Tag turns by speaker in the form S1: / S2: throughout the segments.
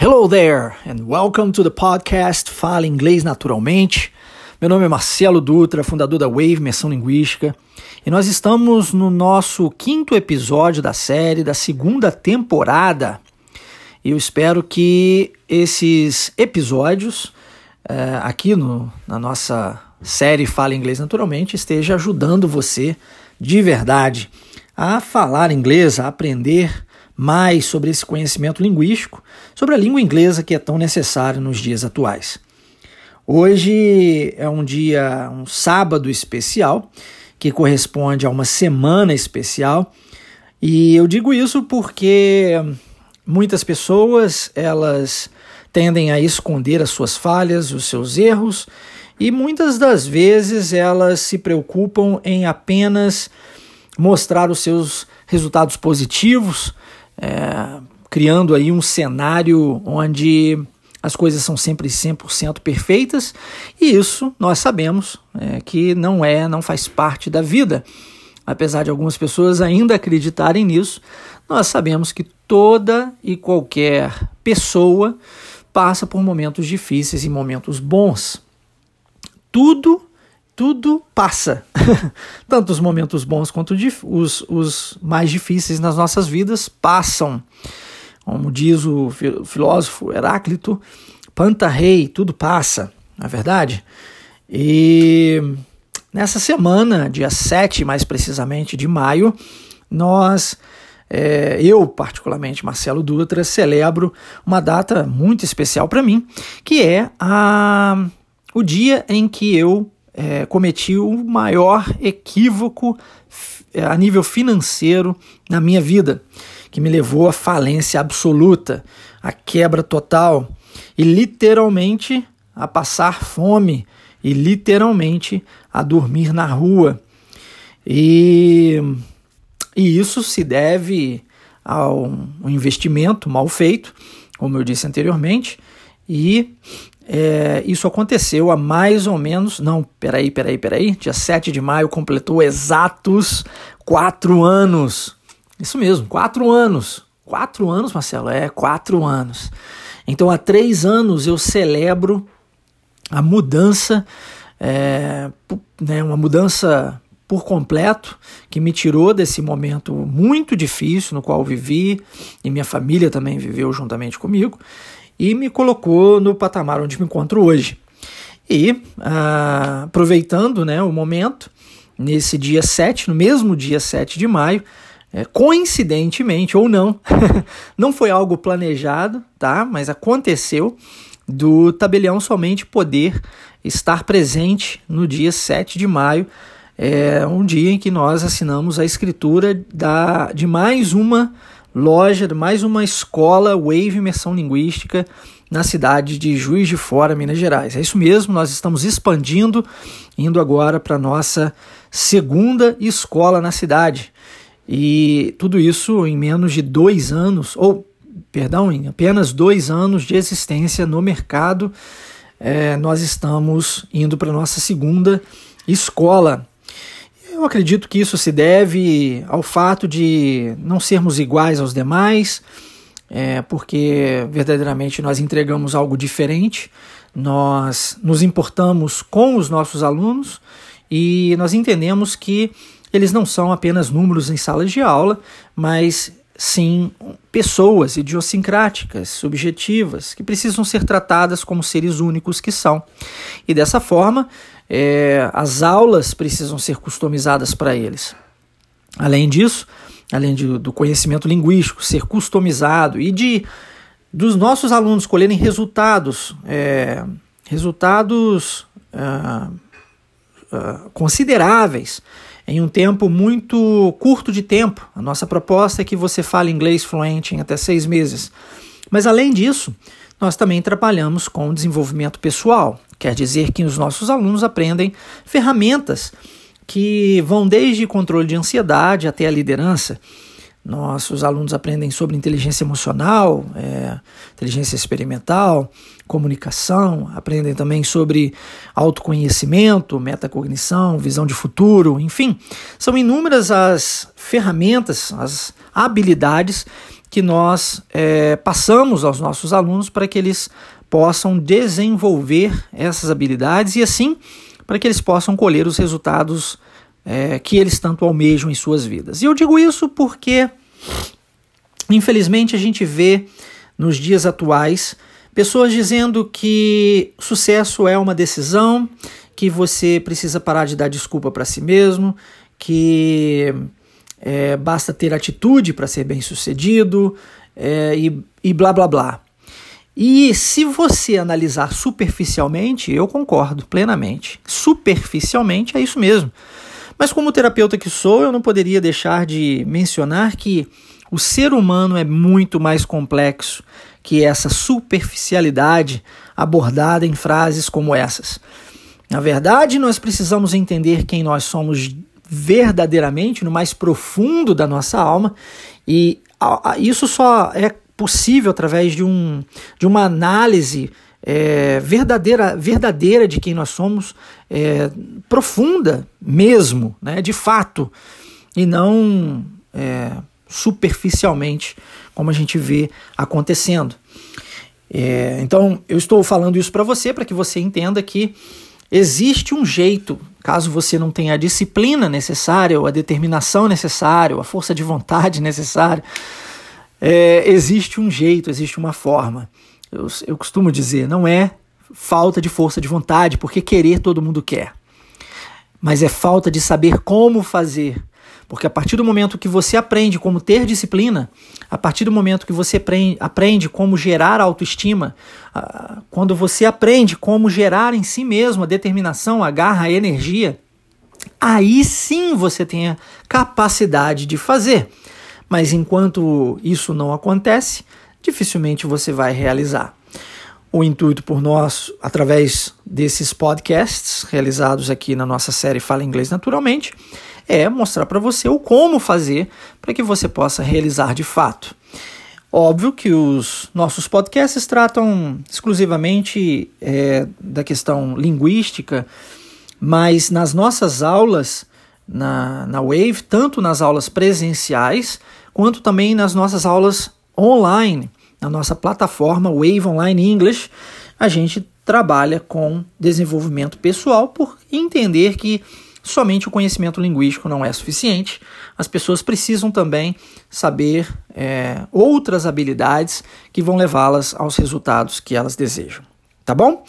S1: Hello there, and welcome to the podcast Fala Inglês Naturalmente. Meu nome é Marcelo Dutra, fundador da Wave Imersão Linguística, e nós estamos no nosso quinto episódio da série da segunda temporada. Eu espero que esses episódios é, aqui no, na nossa série Fala Inglês Naturalmente esteja ajudando você de verdade a falar inglês, a aprender mais sobre esse conhecimento linguístico, sobre a língua inglesa que é tão necessário nos dias atuais. Hoje é um dia, um sábado especial, que corresponde a uma semana especial, e eu digo isso porque muitas pessoas, elas tendem a esconder as suas falhas, os seus erros, e muitas das vezes elas se preocupam em apenas mostrar os seus resultados positivos, é, criando aí um cenário onde as coisas são sempre 100% perfeitas, e isso nós sabemos é, que não é, não faz parte da vida. Apesar de algumas pessoas ainda acreditarem nisso, nós sabemos que toda e qualquer pessoa passa por momentos difíceis e momentos bons. Tudo, tudo passa. Tanto os momentos bons quanto os, os mais difíceis nas nossas vidas passam. Como diz o filósofo Heráclito, Panta Rei, tudo passa, na é verdade? E nessa semana, dia 7 mais precisamente de maio, nós é, eu, particularmente, Marcelo Dutra, celebro uma data muito especial para mim, que é a, o dia em que eu é, cometi o maior equívoco é, a nível financeiro na minha vida, que me levou à falência absoluta, à quebra total e literalmente a passar fome e literalmente a dormir na rua. E, e isso se deve ao um investimento mal feito, como eu disse anteriormente, e é, isso aconteceu há mais ou menos. Não, peraí, peraí, peraí. Dia 7 de maio completou exatos quatro anos. Isso mesmo, quatro anos. Quatro anos, Marcelo? É, quatro anos. Então, há três anos eu celebro a mudança, é, né, uma mudança por completo que me tirou desse momento muito difícil no qual vivi e minha família também viveu juntamente comigo e me colocou no patamar onde me encontro hoje. E ah, aproveitando né, o momento, nesse dia 7, no mesmo dia 7 de maio, é, coincidentemente ou não, não foi algo planejado, tá? Mas aconteceu do tabelião somente poder estar presente no dia 7 de maio, é um dia em que nós assinamos a escritura da, de mais uma loja, mais uma escola Wave Imersão Linguística na cidade de Juiz de Fora, Minas Gerais. É isso mesmo, nós estamos expandindo, indo agora para a nossa segunda escola na cidade. E tudo isso em menos de dois anos, ou, perdão, em apenas dois anos de existência no mercado, é, nós estamos indo para a nossa segunda escola. Eu acredito que isso se deve ao fato de não sermos iguais aos demais, é, porque verdadeiramente nós entregamos algo diferente, nós nos importamos com os nossos alunos e nós entendemos que eles não são apenas números em salas de aula, mas sim pessoas idiosincráticas, subjetivas, que precisam ser tratadas como seres únicos que são. E dessa forma, é, as aulas precisam ser customizadas para eles. Além disso, além de, do conhecimento linguístico ser customizado e de dos nossos alunos colherem resultados, é, resultados uh, uh, consideráveis em um tempo muito curto de tempo. A nossa proposta é que você fale inglês fluente em até seis meses. Mas além disso, nós também trabalhamos com o desenvolvimento pessoal. Quer dizer que os nossos alunos aprendem ferramentas que vão desde controle de ansiedade até a liderança. Nossos alunos aprendem sobre inteligência emocional, é, inteligência experimental, comunicação, aprendem também sobre autoconhecimento, metacognição, visão de futuro, enfim, são inúmeras as ferramentas, as habilidades que nós é, passamos aos nossos alunos para que eles possam desenvolver essas habilidades e assim para que eles possam colher os resultados é, que eles tanto almejam em suas vidas. E eu digo isso porque, infelizmente, a gente vê nos dias atuais pessoas dizendo que sucesso é uma decisão, que você precisa parar de dar desculpa para si mesmo, que é, basta ter atitude para ser bem sucedido é, e, e blá blá blá. E se você analisar superficialmente, eu concordo plenamente. Superficialmente é isso mesmo. Mas como terapeuta que sou, eu não poderia deixar de mencionar que o ser humano é muito mais complexo que essa superficialidade abordada em frases como essas. Na verdade, nós precisamos entender quem nós somos verdadeiramente, no mais profundo da nossa alma, e isso só é possível através de, um, de uma análise é, verdadeira, verdadeira de quem nós somos, é, profunda mesmo, né, de fato, e não é, superficialmente, como a gente vê acontecendo. É, então, eu estou falando isso para você, para que você entenda que existe um jeito, caso você não tenha a disciplina necessária, ou a determinação necessária, ou a força de vontade necessária é, existe um jeito, existe uma forma. Eu, eu costumo dizer, não é falta de força de vontade, porque querer todo mundo quer. Mas é falta de saber como fazer. Porque a partir do momento que você aprende como ter disciplina, a partir do momento que você aprende como gerar autoestima, quando você aprende como gerar em si mesmo a determinação, a garra, a energia, aí sim você tem a capacidade de fazer. Mas enquanto isso não acontece, dificilmente você vai realizar. O intuito por nós, através desses podcasts realizados aqui na nossa série Fala Inglês Naturalmente, é mostrar para você o como fazer para que você possa realizar de fato. Óbvio que os nossos podcasts tratam exclusivamente é, da questão linguística, mas nas nossas aulas na, na Wave, tanto nas aulas presenciais quanto também nas nossas aulas online, na nossa plataforma Wave Online English, a gente trabalha com desenvolvimento pessoal por entender que somente o conhecimento linguístico não é suficiente. As pessoas precisam também saber é, outras habilidades que vão levá-las aos resultados que elas desejam. Tá bom?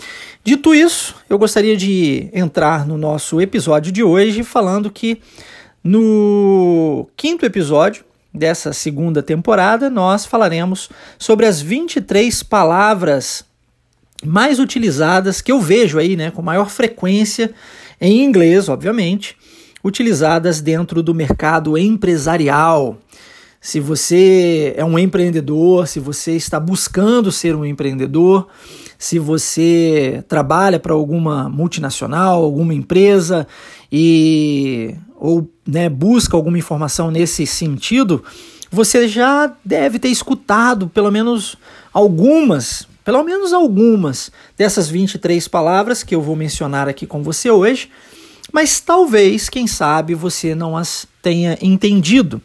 S1: Dito isso, eu gostaria de entrar no nosso episódio de hoje falando que no quinto episódio dessa segunda temporada, nós falaremos sobre as 23 palavras mais utilizadas que eu vejo aí, né, com maior frequência em inglês, obviamente, utilizadas dentro do mercado empresarial. Se você é um empreendedor, se você está buscando ser um empreendedor, se você trabalha para alguma multinacional, alguma empresa e ou né, busca alguma informação nesse sentido, você já deve ter escutado pelo menos algumas, pelo menos algumas dessas 23 palavras que eu vou mencionar aqui com você hoje, mas talvez, quem sabe, você não as tenha entendido.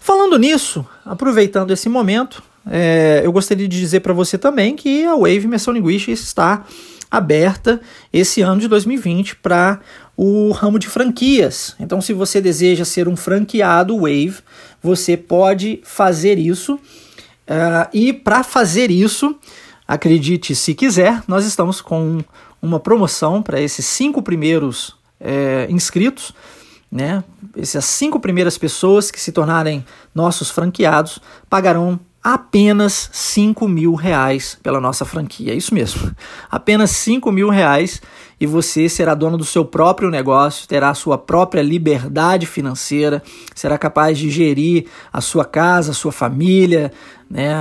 S1: Falando nisso, aproveitando esse momento, é, eu gostaria de dizer para você também que a Wave Imersão Linguística está aberta esse ano de 2020 para o ramo de franquias. Então, se você deseja ser um franqueado Wave, você pode fazer isso. Uh, e para fazer isso, acredite se quiser, nós estamos com uma promoção para esses cinco primeiros é, inscritos. Né? Essas cinco primeiras pessoas que se tornarem nossos franqueados pagarão apenas 5 mil reais pela nossa franquia. É isso mesmo, apenas 5 mil reais e você será dono do seu próprio negócio, terá a sua própria liberdade financeira, será capaz de gerir a sua casa, a sua família, né,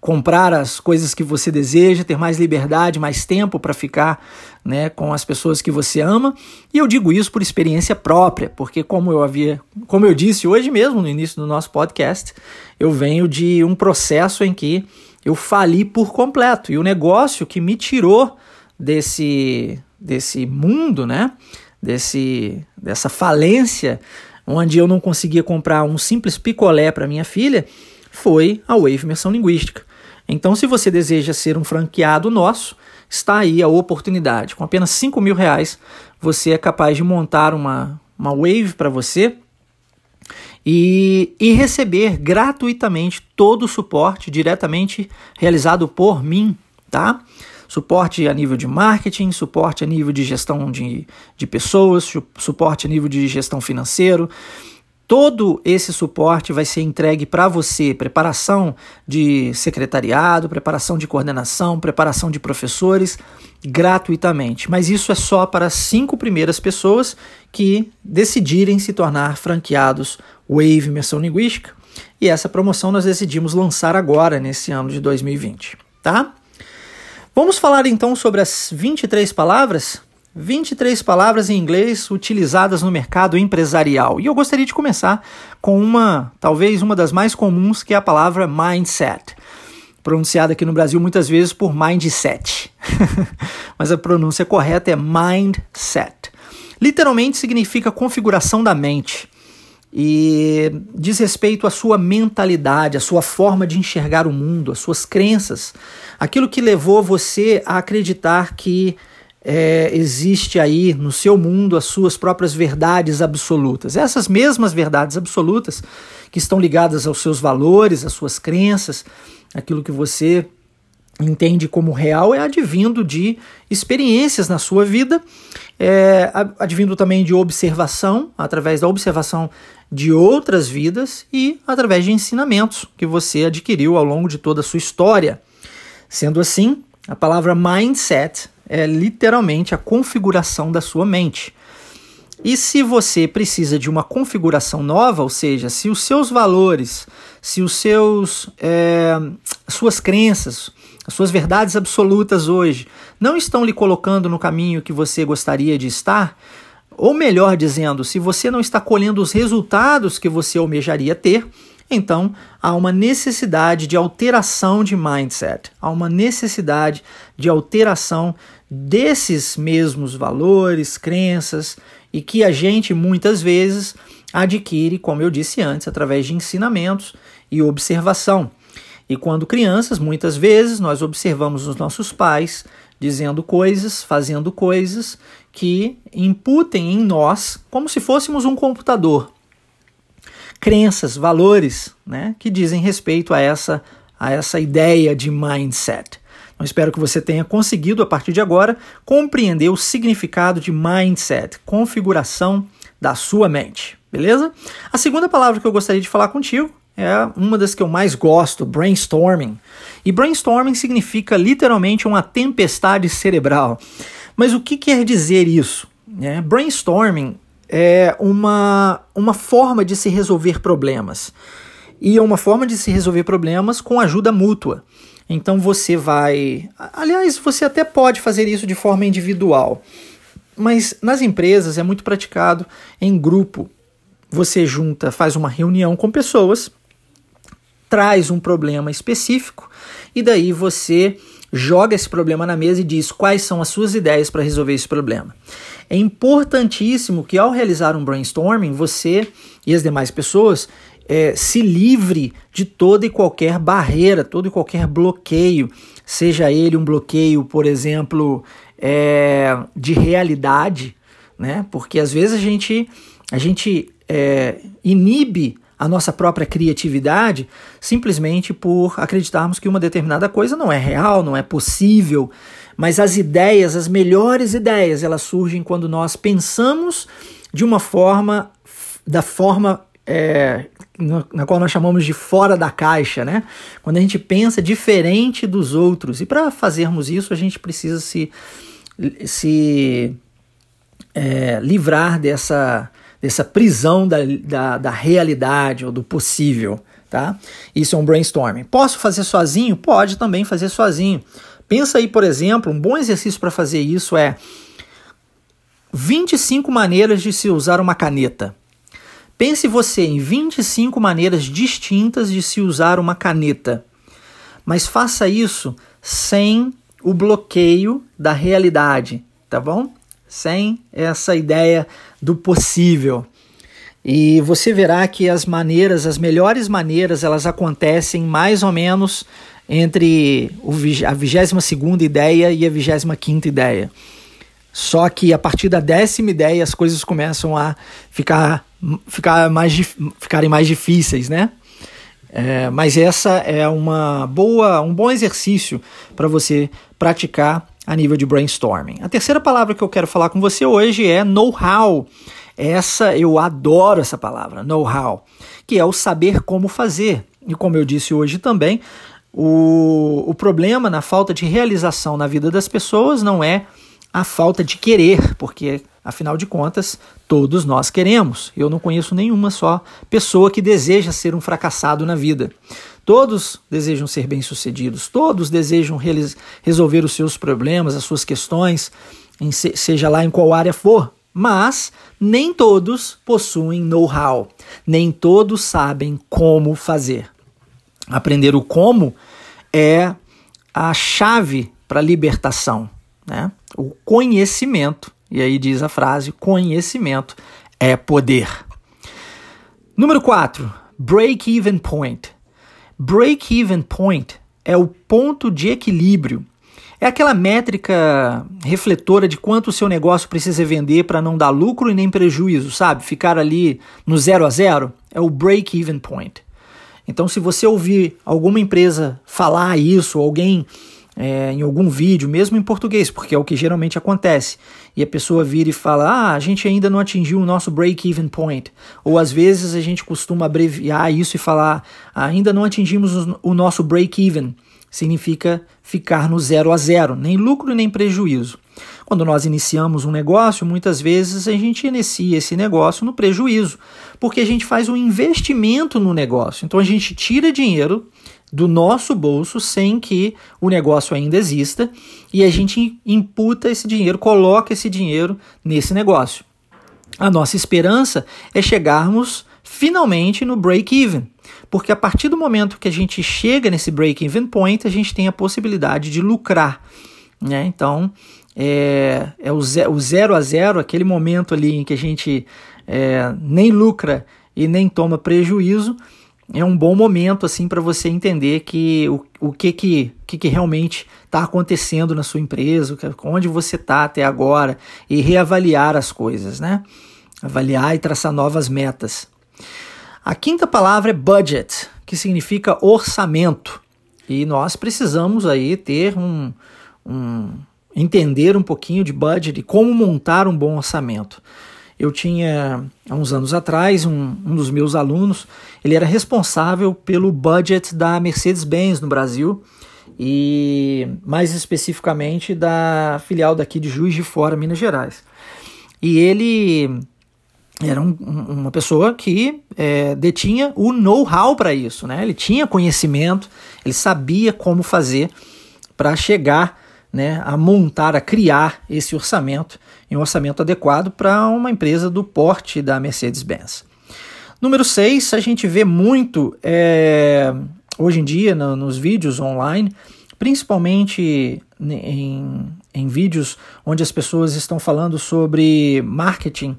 S1: comprar as coisas que você deseja, ter mais liberdade, mais tempo para ficar né, com as pessoas que você ama. E eu digo isso por experiência própria, porque como eu havia, como eu disse hoje mesmo no início do nosso podcast, eu venho de um processo em que eu fali por completo e o negócio que me tirou desse desse mundo, né? Desse, dessa falência, onde eu não conseguia comprar um simples picolé para minha filha, foi a Wave Imersão Linguística. Então, se você deseja ser um franqueado nosso, está aí a oportunidade. Com apenas 5 mil reais, você é capaz de montar uma, uma Wave para você e, e receber gratuitamente todo o suporte diretamente realizado por mim, tá? Suporte a nível de marketing, suporte a nível de gestão de, de pessoas, suporte a nível de gestão financeiro, Todo esse suporte vai ser entregue para você, preparação de secretariado, preparação de coordenação, preparação de professores, gratuitamente. Mas isso é só para as cinco primeiras pessoas que decidirem se tornar franqueados Wave Imersão Linguística. E essa promoção nós decidimos lançar agora, nesse ano de 2020, tá? Vamos falar então sobre as 23 palavras 23 palavras em inglês utilizadas no mercado empresarial. E eu gostaria de começar com uma, talvez uma das mais comuns, que é a palavra mindset. Pronunciada aqui no Brasil muitas vezes por mindset. Mas a pronúncia correta é mindset. Literalmente significa configuração da mente e diz respeito à sua mentalidade, à sua forma de enxergar o mundo, às suas crenças, aquilo que levou você a acreditar que é, existe aí no seu mundo as suas próprias verdades absolutas. Essas mesmas verdades absolutas que estão ligadas aos seus valores, às suas crenças, aquilo que você entende como real é advindo de experiências na sua vida, é, advindo também de observação, através da observação de outras vidas e através de ensinamentos que você adquiriu ao longo de toda a sua história. Sendo assim, a palavra mindset é literalmente a configuração da sua mente. E se você precisa de uma configuração nova, ou seja, se os seus valores, se os seus é, suas crenças, as suas verdades absolutas hoje não estão lhe colocando no caminho que você gostaria de estar, ou melhor dizendo, se você não está colhendo os resultados que você almejaria ter, então há uma necessidade de alteração de mindset, há uma necessidade de alteração desses mesmos valores, crenças e que a gente muitas vezes adquire, como eu disse antes, através de ensinamentos e observação. E quando crianças, muitas vezes nós observamos os nossos pais dizendo coisas, fazendo coisas que imputem em nós como se fôssemos um computador. Crenças, valores, né, que dizem respeito a essa a essa ideia de mindset. Eu espero que você tenha conseguido, a partir de agora, compreender o significado de mindset, configuração da sua mente, beleza? A segunda palavra que eu gostaria de falar contigo é uma das que eu mais gosto, brainstorming. E brainstorming significa literalmente uma tempestade cerebral. Mas o que quer dizer isso? É, brainstorming é uma, uma forma de se resolver problemas. E é uma forma de se resolver problemas com ajuda mútua. Então você vai. Aliás, você até pode fazer isso de forma individual, mas nas empresas é muito praticado em grupo. Você junta, faz uma reunião com pessoas, traz um problema específico e daí você joga esse problema na mesa e diz quais são as suas ideias para resolver esse problema. É importantíssimo que ao realizar um brainstorming, você e as demais pessoas é, se livre de toda e qualquer barreira, todo e qualquer bloqueio, seja ele um bloqueio, por exemplo, é, de realidade, né? Porque às vezes a gente, a gente é, inibe a nossa própria criatividade simplesmente por acreditarmos que uma determinada coisa não é real, não é possível. Mas as ideias, as melhores ideias, elas surgem quando nós pensamos de uma forma, da forma é, na qual nós chamamos de fora da caixa, né? Quando a gente pensa diferente dos outros. E para fazermos isso, a gente precisa se, se é, livrar dessa, dessa prisão da, da, da realidade ou do possível. Tá? Isso é um brainstorming. Posso fazer sozinho? Pode também fazer sozinho. Pensa aí, por exemplo, um bom exercício para fazer isso é 25 maneiras de se usar uma caneta. Pense você em 25 maneiras distintas de se usar uma caneta, mas faça isso sem o bloqueio da realidade, tá bom? Sem essa ideia do possível. E você verá que as maneiras, as melhores maneiras, elas acontecem mais ou menos entre a 22 ideia e a 25 ideia. Só que a partir da décima ideia as coisas começam a ficar, ficar mais, ficarem mais difíceis, né? É, mas essa é uma boa, um bom exercício para você praticar a nível de brainstorming. A terceira palavra que eu quero falar com você hoje é know-how. Essa eu adoro essa palavra, know-how, que é o saber como fazer. E como eu disse hoje também, o, o problema na falta de realização na vida das pessoas não é a falta de querer, porque afinal de contas todos nós queremos. Eu não conheço nenhuma só pessoa que deseja ser um fracassado na vida. Todos desejam ser bem-sucedidos, todos desejam resolver os seus problemas, as suas questões, seja lá em qual área for. Mas nem todos possuem know-how, nem todos sabem como fazer. Aprender o como é a chave para a libertação. Né? O conhecimento, e aí diz a frase: conhecimento é poder. Número 4, break-even point. Break-even point é o ponto de equilíbrio. É aquela métrica refletora de quanto o seu negócio precisa vender para não dar lucro e nem prejuízo, sabe? Ficar ali no zero a zero é o break-even point. Então, se você ouvir alguma empresa falar isso, alguém é, em algum vídeo, mesmo em português, porque é o que geralmente acontece, e a pessoa vira e fala: Ah, a gente ainda não atingiu o nosso break-even point. Ou às vezes a gente costuma abreviar isso e falar: Ainda não atingimos o nosso break-even. Significa ficar no zero a zero, nem lucro nem prejuízo. Quando nós iniciamos um negócio, muitas vezes a gente inicia esse negócio no prejuízo, porque a gente faz um investimento no negócio. Então a gente tira dinheiro do nosso bolso sem que o negócio ainda exista e a gente imputa esse dinheiro, coloca esse dinheiro nesse negócio. A nossa esperança é chegarmos finalmente no break-even, porque a partir do momento que a gente chega nesse break-even point, a gente tem a possibilidade de lucrar. Né? Então, é, é o, zero, o zero a zero, aquele momento ali em que a gente é, nem lucra e nem toma prejuízo, é um bom momento assim para você entender que o, o que, que, que, que realmente está acontecendo na sua empresa, onde você está até agora e reavaliar as coisas, né? Avaliar e traçar novas metas. A quinta palavra é budget, que significa orçamento. E nós precisamos aí ter um, um entender um pouquinho de budget e como montar um bom orçamento. Eu tinha, há uns anos atrás, um, um dos meus alunos, ele era responsável pelo budget da Mercedes-Benz no Brasil e mais especificamente da filial daqui de Juiz de Fora, Minas Gerais. E ele era um, uma pessoa que é, detinha o know-how para isso, né? Ele tinha conhecimento, ele sabia como fazer para chegar né, a montar, a criar esse orçamento, um orçamento adequado para uma empresa do porte da Mercedes-Benz. Número 6, a gente vê muito é, hoje em dia no, nos vídeos online, principalmente em, em vídeos onde as pessoas estão falando sobre marketing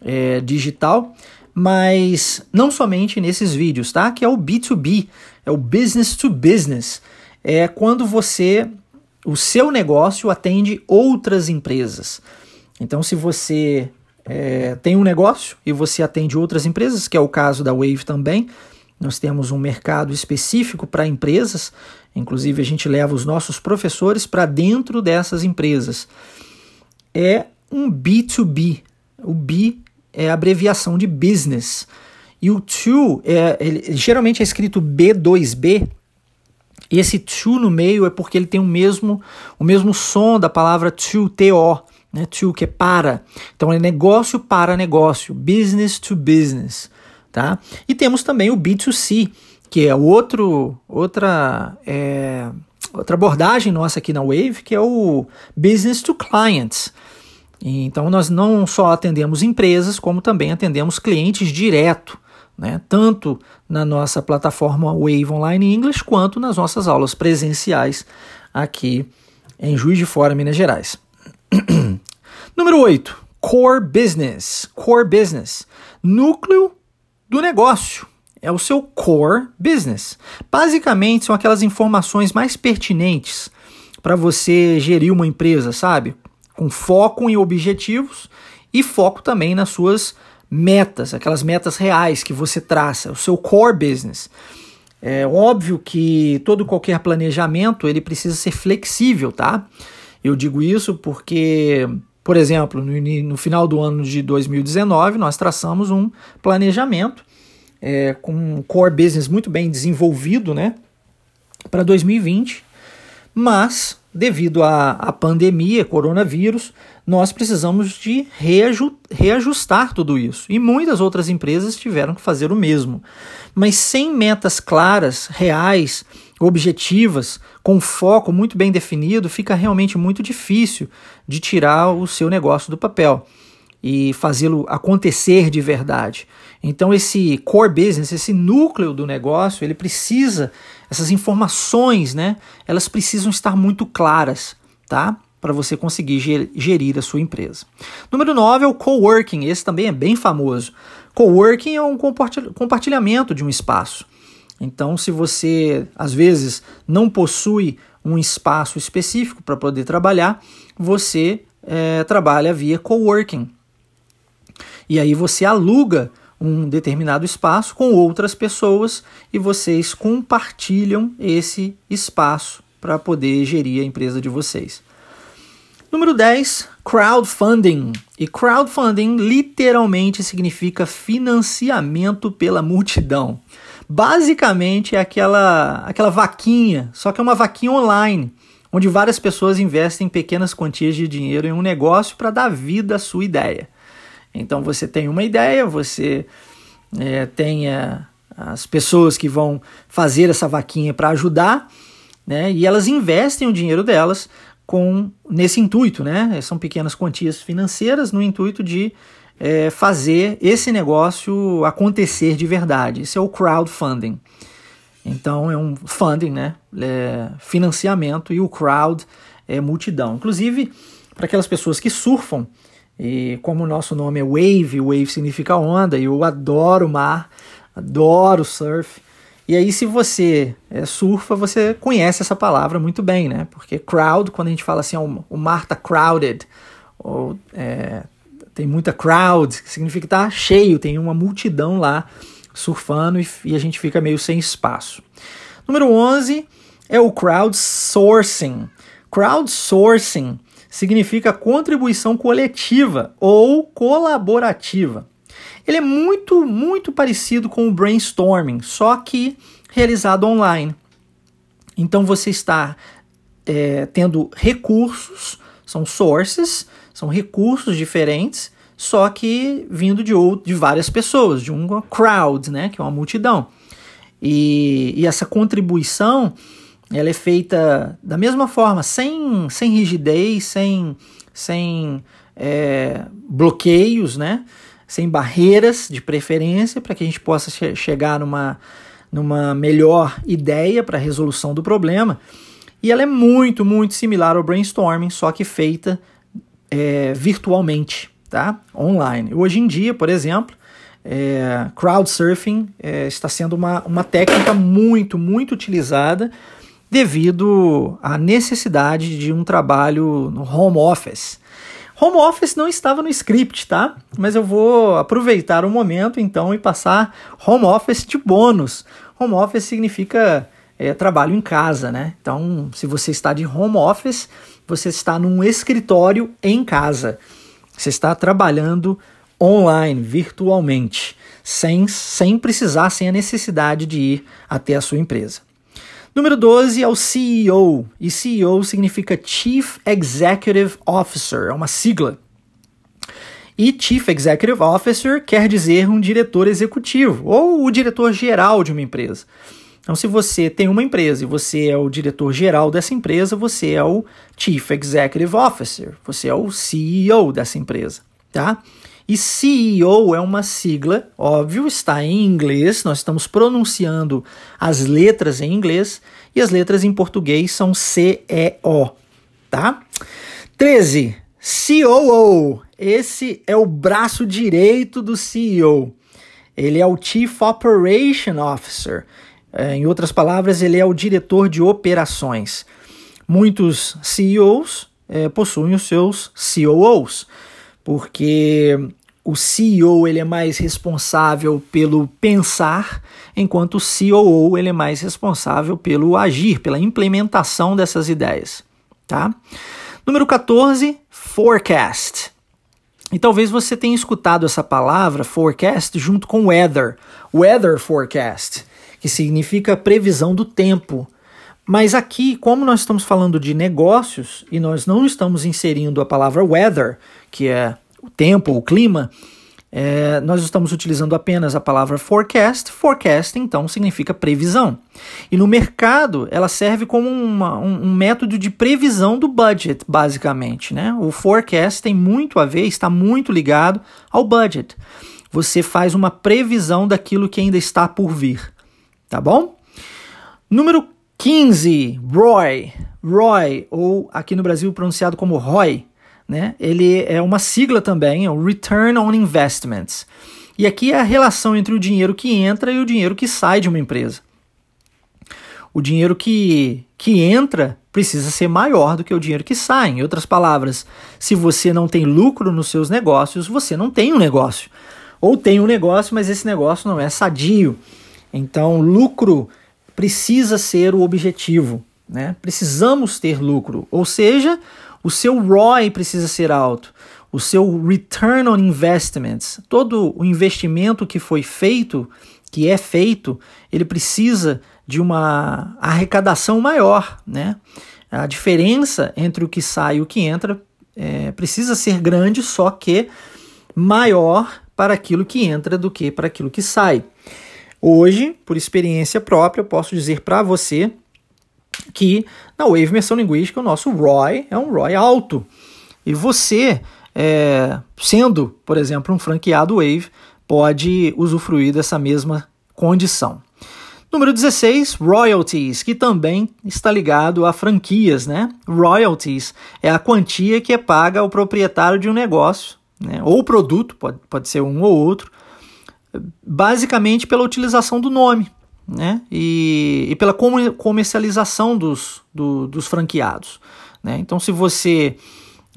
S1: é, digital, mas não somente nesses vídeos, tá? Que é o B2B, é o business to business. É quando você o seu negócio atende outras empresas. Então, se você é, tem um negócio e você atende outras empresas, que é o caso da Wave também, nós temos um mercado específico para empresas, inclusive a gente leva os nossos professores para dentro dessas empresas. É um B2B. O B é abreviação de business. E o to, é, ele, geralmente é escrito B2B, e esse to no meio é porque ele tem o mesmo, o mesmo som da palavra to, T-O, né? To, que é para. Então é negócio para negócio, business to business, tá? E temos também o B2C, que é outro, outra, é, outra abordagem nossa aqui na Wave, que é o business to clients. Então nós não só atendemos empresas, como também atendemos clientes direto né? tanto na nossa plataforma Wave Online English quanto nas nossas aulas presenciais aqui em Juiz de Fora, Minas Gerais. Número 8. core business. Core business. Núcleo do negócio. É o seu core business. Basicamente, são aquelas informações mais pertinentes para você gerir uma empresa, sabe? Com foco em objetivos e foco também nas suas metas, aquelas metas reais que você traça, o seu core business. É óbvio que todo qualquer planejamento ele precisa ser flexível, tá? Eu digo isso porque, por exemplo, no, no final do ano de 2019 nós traçamos um planejamento é, com um core business muito bem desenvolvido, né? Para 2020, mas devido à, à pandemia, coronavírus, nós precisamos de reajustar tudo isso. E muitas outras empresas tiveram que fazer o mesmo. Mas sem metas claras, reais, objetivas, com foco muito bem definido, fica realmente muito difícil de tirar o seu negócio do papel e fazê-lo acontecer de verdade. Então esse core business, esse núcleo do negócio, ele precisa essas informações, né? Elas precisam estar muito claras, tá? Para você conseguir gerir a sua empresa. Número 9 é o coworking, esse também é bem famoso. Coworking é um compartilhamento de um espaço. Então, se você às vezes não possui um espaço específico para poder trabalhar, você é, trabalha via coworking. E aí você aluga um determinado espaço com outras pessoas e vocês compartilham esse espaço para poder gerir a empresa de vocês. Número 10, crowdfunding. E crowdfunding literalmente significa financiamento pela multidão. Basicamente é aquela, aquela vaquinha, só que é uma vaquinha online, onde várias pessoas investem pequenas quantias de dinheiro em um negócio para dar vida à sua ideia. Então você tem uma ideia, você é, tem a, as pessoas que vão fazer essa vaquinha para ajudar, né? E elas investem o dinheiro delas com nesse intuito, né? São pequenas quantias financeiras no intuito de é, fazer esse negócio acontecer de verdade. Isso é o crowdfunding. Então é um funding, né? É financiamento e o crowd é multidão. Inclusive para aquelas pessoas que surfam, e como o nosso nome é Wave, Wave significa onda, e eu adoro mar, adoro surf. E aí, se você é, surfa, você conhece essa palavra muito bem, né? Porque crowd, quando a gente fala assim, oh, o mar tá crowded, ou é, tem muita crowd, significa que tá cheio, tem uma multidão lá surfando e, e a gente fica meio sem espaço. Número 11 é o crowdsourcing. Crowdsourcing significa contribuição coletiva ou colaborativa. Ele é muito, muito parecido com o brainstorming, só que realizado online. Então você está é, tendo recursos, são sources, são recursos diferentes, só que vindo de, outro, de várias pessoas, de uma crowd, né, que é uma multidão. E, e essa contribuição ela é feita da mesma forma, sem, sem rigidez, sem, sem é, bloqueios, né? Sem barreiras de preferência, para que a gente possa che chegar numa, numa melhor ideia para a resolução do problema. E ela é muito, muito similar ao brainstorming, só que feita é, virtualmente, tá? online. Hoje em dia, por exemplo, é, crowdsurfing é, está sendo uma, uma técnica muito, muito utilizada devido à necessidade de um trabalho no home office. Home office não estava no script, tá? Mas eu vou aproveitar o momento então e passar home office de bônus. Home office significa é, trabalho em casa, né? Então, se você está de home office, você está num escritório em casa. Você está trabalhando online, virtualmente, sem, sem precisar, sem a necessidade de ir até a sua empresa. Número 12 é o CEO, e CEO significa Chief Executive Officer, é uma sigla. E Chief Executive Officer quer dizer um diretor executivo ou o diretor geral de uma empresa. Então, se você tem uma empresa e você é o diretor geral dessa empresa, você é o Chief Executive Officer, você é o CEO dessa empresa, tá? E CEO é uma sigla, óbvio, está em inglês, nós estamos pronunciando as letras em inglês e as letras em português são C-E-O, tá? 13. COO. esse é o braço direito do CEO. Ele é o Chief Operation Officer. É, em outras palavras, ele é o diretor de operações. Muitos CEOs é, possuem os seus COOs, porque o CEO ele é mais responsável pelo pensar, enquanto o COO ele é mais responsável pelo agir, pela implementação dessas ideias. Tá? Número 14, forecast. E talvez você tenha escutado essa palavra forecast junto com weather, weather forecast, que significa previsão do tempo. Mas aqui, como nós estamos falando de negócios e nós não estamos inserindo a palavra weather, que é o tempo, o clima, é, nós estamos utilizando apenas a palavra forecast. Forecast, então, significa previsão. E no mercado, ela serve como uma, um, um, método de previsão do budget, basicamente. Né? O forecast tem muito a ver, está muito ligado ao budget. Você faz uma previsão daquilo que ainda está por vir. Tá bom? Número 15, ROI. ROI, ou aqui no Brasil pronunciado como ROI né? Ele é uma sigla também, é o Return on Investments. E aqui é a relação entre o dinheiro que entra e o dinheiro que sai de uma empresa. O dinheiro que, que entra precisa ser maior do que o dinheiro que sai. Em outras palavras, se você não tem lucro nos seus negócios, você não tem um negócio. Ou tem um negócio, mas esse negócio não é sadio. Então, lucro precisa ser o objetivo. Né? Precisamos ter lucro. Ou seja, o seu ROI precisa ser alto. O seu return on investments, todo o investimento que foi feito, que é feito, ele precisa de uma arrecadação maior, né? A diferença entre o que sai e o que entra é, precisa ser grande, só que maior para aquilo que entra do que para aquilo que sai. Hoje, por experiência própria, eu posso dizer para você que na Wave Imersão Linguística o nosso ROI é um ROI alto. E você, é, sendo, por exemplo, um franqueado Wave, pode usufruir dessa mesma condição. Número 16, royalties, que também está ligado a franquias, né? Royalties é a quantia que é paga ao proprietário de um negócio, né? ou produto, pode, pode ser um ou outro, basicamente pela utilização do nome né? e, e pela comercialização dos, do, dos franqueados. Né? Então, se você.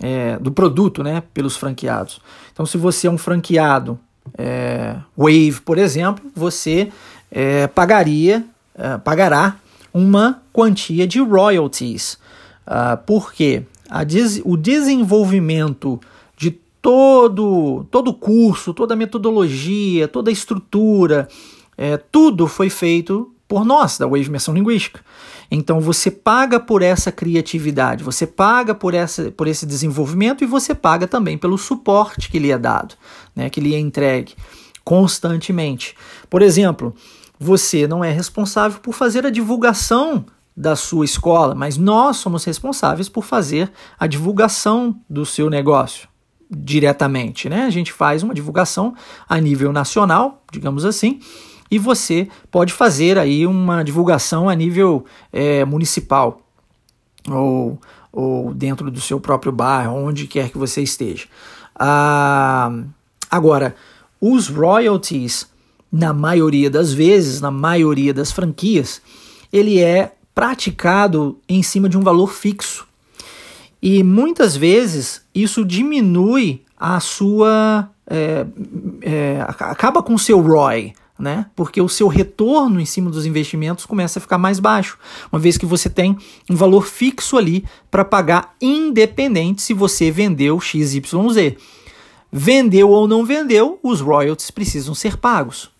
S1: É, do produto né, pelos franqueados. Então, se você é um franqueado é, Wave, por exemplo, você é, pagaria, é, pagará uma quantia de royalties. Uh, porque a des o desenvolvimento de todo, todo o curso, toda a metodologia, toda a estrutura, é, tudo foi feito por nós, da Wave Imersão Linguística. Então você paga por essa criatividade, você paga por, essa, por esse desenvolvimento e você paga também pelo suporte que lhe é dado, né, que lhe é entregue constantemente. Por exemplo, você não é responsável por fazer a divulgação da sua escola, mas nós somos responsáveis por fazer a divulgação do seu negócio diretamente, né? A gente faz uma divulgação a nível nacional, digamos assim, e você pode fazer aí uma divulgação a nível é, municipal ou, ou dentro do seu próprio bairro, onde quer que você esteja. Ah, agora, os royalties, na maioria das vezes, na maioria das franquias, ele é praticado em cima de um valor fixo. E muitas vezes isso diminui a sua. É, é, acaba com o seu ROI, né? Porque o seu retorno em cima dos investimentos começa a ficar mais baixo, uma vez que você tem um valor fixo ali para pagar, independente se você vendeu XYZ. Vendeu ou não vendeu, os royalties precisam ser pagos.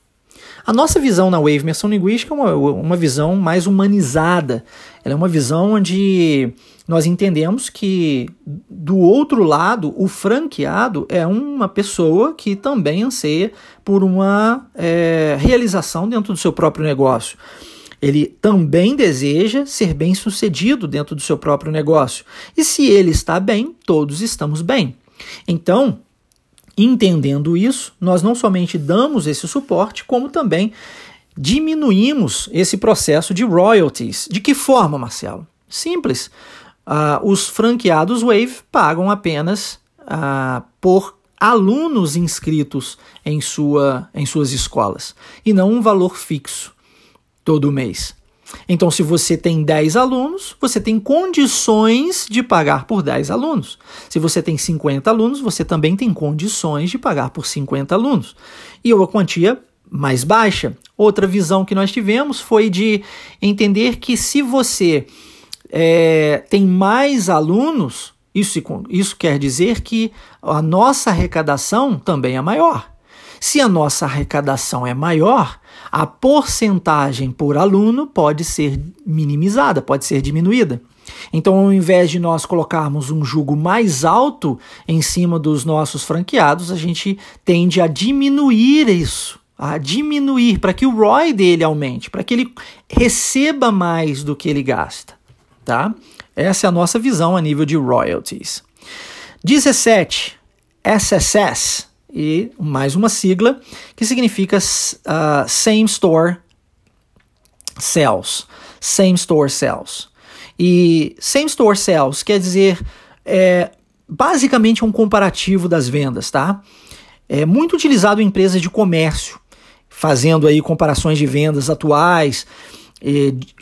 S1: A nossa visão na Wave Imersão Linguística é uma, uma visão mais humanizada. Ela é uma visão onde nós entendemos que, do outro lado, o franqueado é uma pessoa que também anseia por uma é, realização dentro do seu próprio negócio. Ele também deseja ser bem sucedido dentro do seu próprio negócio. E se ele está bem, todos estamos bem. Então, Entendendo isso, nós não somente damos esse suporte, como também diminuímos esse processo de royalties. De que forma, Marcelo? Simples. Uh, os franqueados Wave pagam apenas ah, por alunos inscritos em, sua, em suas escolas e não um valor fixo todo mês. Então, se você tem 10 alunos, você tem condições de pagar por 10 alunos. Se você tem 50 alunos, você também tem condições de pagar por 50 alunos. E uma quantia mais baixa. Outra visão que nós tivemos foi de entender que se você é, tem mais alunos, isso, isso quer dizer que a nossa arrecadação também é maior. Se a nossa arrecadação é maior, a porcentagem por aluno pode ser minimizada, pode ser diminuída. Então, ao invés de nós colocarmos um jugo mais alto em cima dos nossos franqueados, a gente tende a diminuir isso, a diminuir para que o ROI dele aumente, para que ele receba mais do que ele gasta, tá? Essa é a nossa visão a nível de royalties. 17. SSS e mais uma sigla que significa uh, Same Store Sales. Same Store Sales. E Same Store Sales quer dizer é, basicamente um comparativo das vendas, tá? É muito utilizado em empresas de comércio, fazendo aí comparações de vendas atuais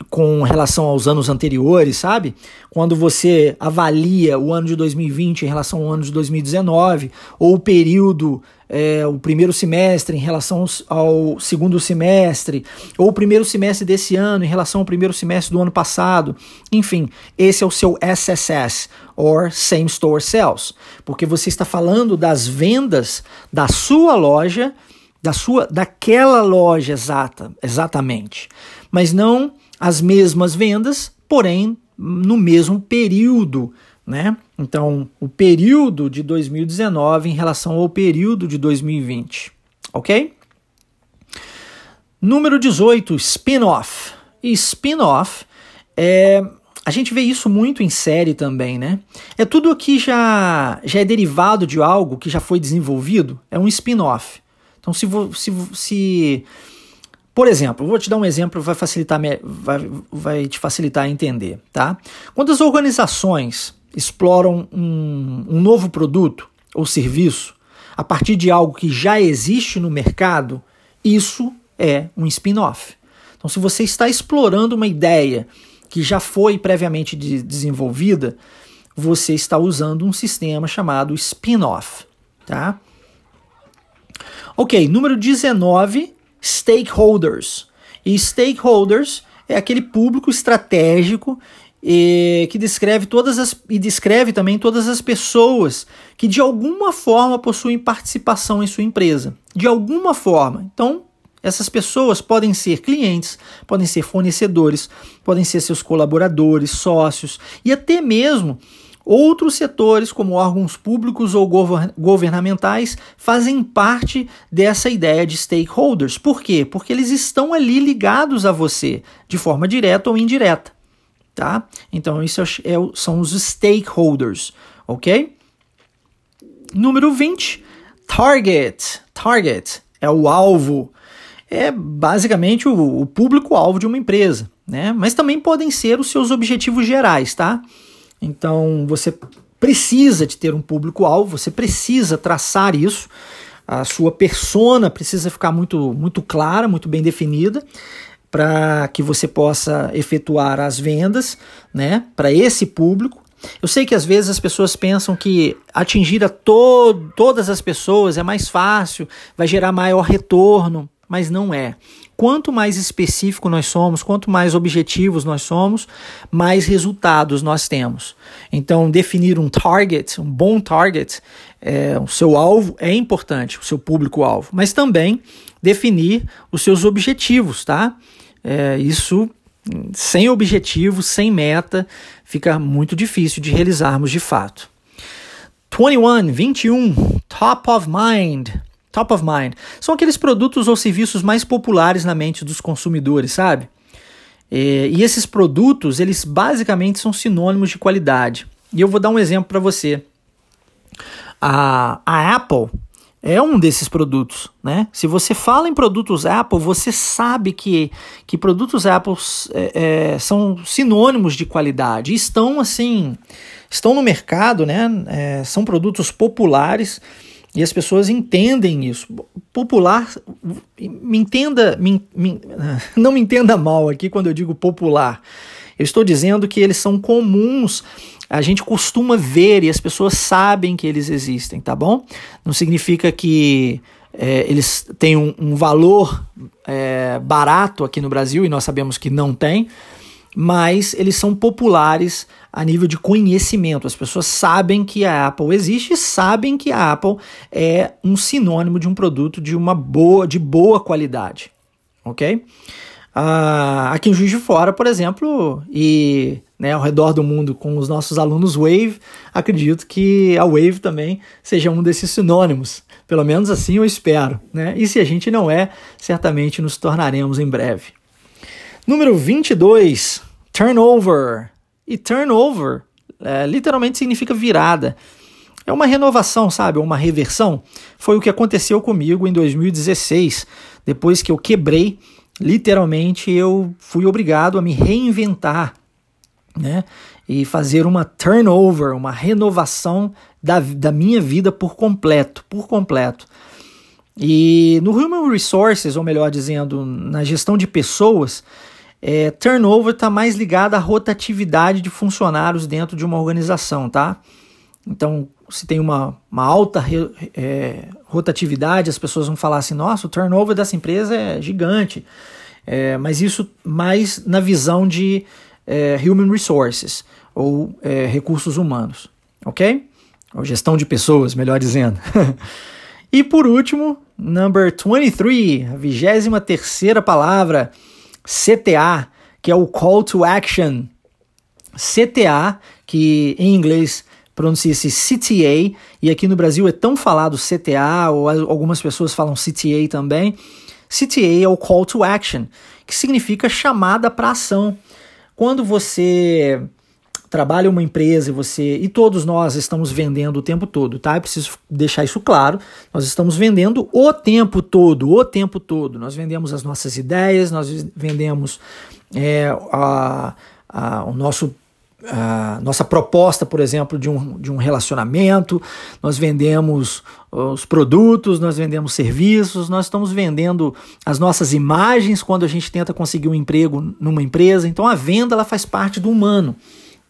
S1: com relação aos anos anteriores, sabe? Quando você avalia o ano de 2020 em relação ao ano de 2019, ou o período, é, o primeiro semestre em relação ao segundo semestre, ou o primeiro semestre desse ano em relação ao primeiro semestre do ano passado. Enfim, esse é o seu SSS, or Same Store Sales, porque você está falando das vendas da sua loja da sua daquela loja exata, exatamente, mas não as mesmas vendas, porém no mesmo período, né? Então, o período de 2019 em relação ao período de 2020, OK? Número 18, spin-off. Spin-off é a gente vê isso muito em série também, né? É tudo que já, já é derivado de algo que já foi desenvolvido, é um spin-off. Então, se, se, se por exemplo, vou te dar um exemplo vai facilitar vai, vai te facilitar a entender, tá? Quando as organizações exploram um, um novo produto ou serviço a partir de algo que já existe no mercado, isso é um spin-off. Então, se você está explorando uma ideia que já foi previamente de desenvolvida, você está usando um sistema chamado spin-off, tá? Ok, número 19, stakeholders. E stakeholders é aquele público estratégico e, que descreve todas as e descreve também todas as pessoas que de alguma forma possuem participação em sua empresa. De alguma forma. Então, essas pessoas podem ser clientes, podem ser fornecedores, podem ser seus colaboradores, sócios e até mesmo Outros setores, como órgãos públicos ou governamentais, fazem parte dessa ideia de stakeholders. Por quê? Porque eles estão ali ligados a você, de forma direta ou indireta. Tá? Então, isso é, é são os stakeholders, ok? Número 20, target. Target é o alvo. É basicamente o, o público-alvo de uma empresa, né? Mas também podem ser os seus objetivos gerais, tá? Então você precisa de ter um público-alvo, você precisa traçar isso, a sua persona precisa ficar muito, muito clara, muito bem definida, para que você possa efetuar as vendas né, para esse público. Eu sei que às vezes as pessoas pensam que atingir a to todas as pessoas é mais fácil, vai gerar maior retorno, mas não é. Quanto mais específico nós somos, quanto mais objetivos nós somos, mais resultados nós temos. Então, definir um target, um bom target, é, o seu alvo é importante, o seu público-alvo, mas também definir os seus objetivos, tá? É, isso sem objetivo, sem meta, fica muito difícil de realizarmos de fato. 21, 21, top of mind top of mind. São aqueles produtos ou serviços mais populares na mente dos consumidores, sabe? E, esses produtos, eles basicamente são sinônimos de qualidade. E eu vou dar um exemplo para você. A, a Apple é um desses produtos, né? Se você fala em produtos Apple, você sabe que, que produtos Apple é, é, são sinônimos de qualidade. Estão assim, estão no mercado, né? É, são produtos populares e as pessoas entendem isso. Popular, me entenda, me, me, não me entenda mal aqui quando eu digo popular. Eu estou dizendo que eles são comuns a gente costuma ver e as pessoas sabem que eles existem, tá bom? Não significa que é, eles têm um, um valor é, barato aqui no Brasil e nós sabemos que não tem, mas eles são populares a nível de conhecimento. As pessoas sabem que a Apple existe e sabem que a Apple é um sinônimo de um produto de uma boa, de boa qualidade, ok? Ah, aqui em Juiz de Fora, por exemplo, e né, ao redor do mundo com os nossos alunos Wave, acredito que a Wave também seja um desses sinônimos. Pelo menos assim eu espero. Né? E se a gente não é, certamente nos tornaremos em breve. Número 22, turnover. E turnover é, literalmente significa virada. É uma renovação, sabe? Uma reversão. Foi o que aconteceu comigo em 2016, depois que eu quebrei literalmente eu fui obrigado a me reinventar, né? E fazer uma turnover, uma renovação da, da minha vida por completo, por completo. E no Human Resources, ou melhor dizendo, na gestão de pessoas, é, turnover está mais ligado à rotatividade de funcionários dentro de uma organização, tá? Então, se tem uma, uma alta re, é, rotatividade, as pessoas vão falar assim: nossa, o turnover dessa empresa é gigante. É, mas isso mais na visão de é, human resources ou é, recursos humanos, ok? Ou gestão de pessoas, melhor dizendo. e por último, number 23, a vigésima terceira palavra, CTA, que é o Call to Action. CTA, que em inglês pronuncia-se CTA, e aqui no Brasil é tão falado CTA, ou algumas pessoas falam CTA também. CTA é o Call to Action, que significa chamada para ação. Quando você trabalha uma empresa e você e todos nós estamos vendendo o tempo todo, tá? Eu preciso deixar isso claro. Nós estamos vendendo o tempo todo, o tempo todo. Nós vendemos as nossas ideias, nós vendemos é, a, a, o nosso a nossa proposta, por exemplo, de um, de um relacionamento, nós vendemos os produtos, nós vendemos serviços, nós estamos vendendo as nossas imagens quando a gente tenta conseguir um emprego numa empresa. Então a venda ela faz parte do humano.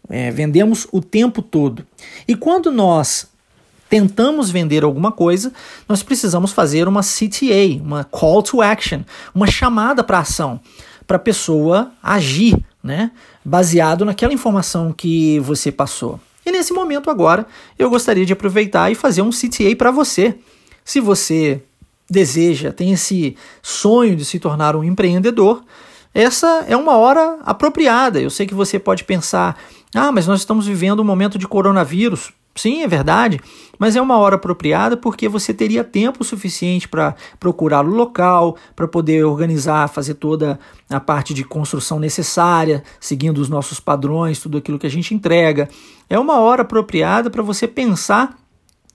S1: É, vendemos o tempo todo. E quando nós tentamos vender alguma coisa, nós precisamos fazer uma CTA, uma call to action, uma chamada para ação, para a pessoa agir né? Baseado naquela informação que você passou. E nesse momento agora, eu gostaria de aproveitar e fazer um CTA para você. Se você deseja, tem esse sonho de se tornar um empreendedor, essa é uma hora apropriada. Eu sei que você pode pensar: "Ah, mas nós estamos vivendo um momento de coronavírus". Sim, é verdade, mas é uma hora apropriada porque você teria tempo suficiente para procurar o local, para poder organizar, fazer toda a parte de construção necessária, seguindo os nossos padrões, tudo aquilo que a gente entrega. É uma hora apropriada para você pensar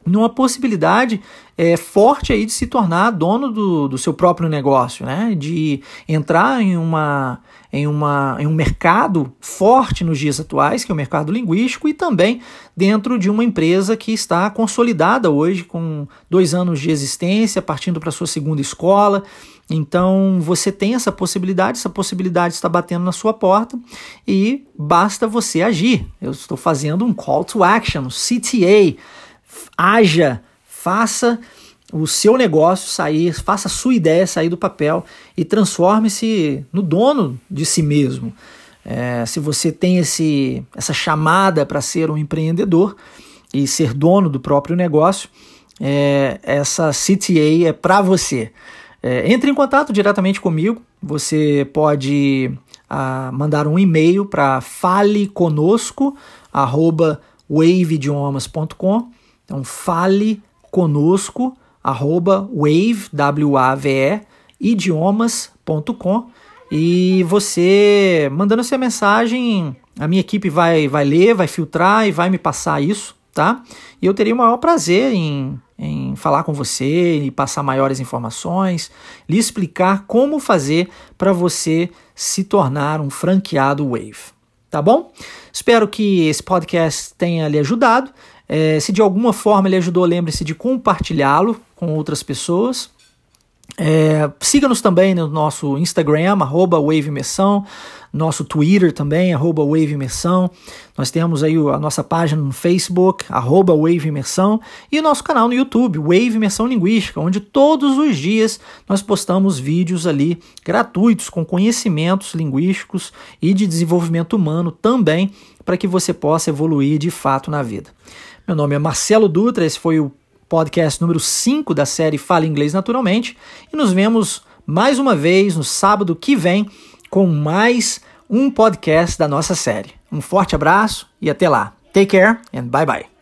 S1: numa possibilidade é, forte aí de se tornar dono do, do seu próprio negócio, né? de entrar em, uma, em, uma, em um mercado forte nos dias atuais, que é o mercado linguístico, e também dentro de uma empresa que está consolidada hoje, com dois anos de existência, partindo para sua segunda escola. Então você tem essa possibilidade, essa possibilidade está batendo na sua porta e basta você agir. Eu estou fazendo um call to action, um CTA haja, faça o seu negócio sair, faça a sua ideia sair do papel e transforme-se no dono de si mesmo. É, se você tem esse, essa chamada para ser um empreendedor e ser dono do próprio negócio, é, essa CTA é para você. É, entre em contato diretamente comigo. Você pode ah, mandar um e-mail para faleconosco@waveidiomas.com então fale conosco, arroba wave, W-A-V-E, idiomas.com e você mandando essa mensagem, a minha equipe vai, vai ler, vai filtrar e vai me passar isso, tá? E eu teria o maior prazer em, em falar com você e passar maiores informações, lhe explicar como fazer para você se tornar um franqueado Wave. Tá bom? Espero que esse podcast tenha lhe ajudado. É, se de alguma forma ele ajudou, lembre-se de compartilhá-lo com outras pessoas. É, Siga-nos também no nosso Instagram, arroba nosso Twitter também, arroba. Nós temos aí a nossa página no Facebook, arroba e o nosso canal no YouTube, Wave Imersão Linguística, onde todos os dias nós postamos vídeos ali gratuitos com conhecimentos linguísticos e de desenvolvimento humano também, para que você possa evoluir de fato na vida. Meu nome é Marcelo Dutra, esse foi o podcast número 5 da série Fala Inglês Naturalmente. E nos vemos mais uma vez no sábado que vem com mais um podcast da nossa série. Um forte abraço e até lá. Take care and bye bye.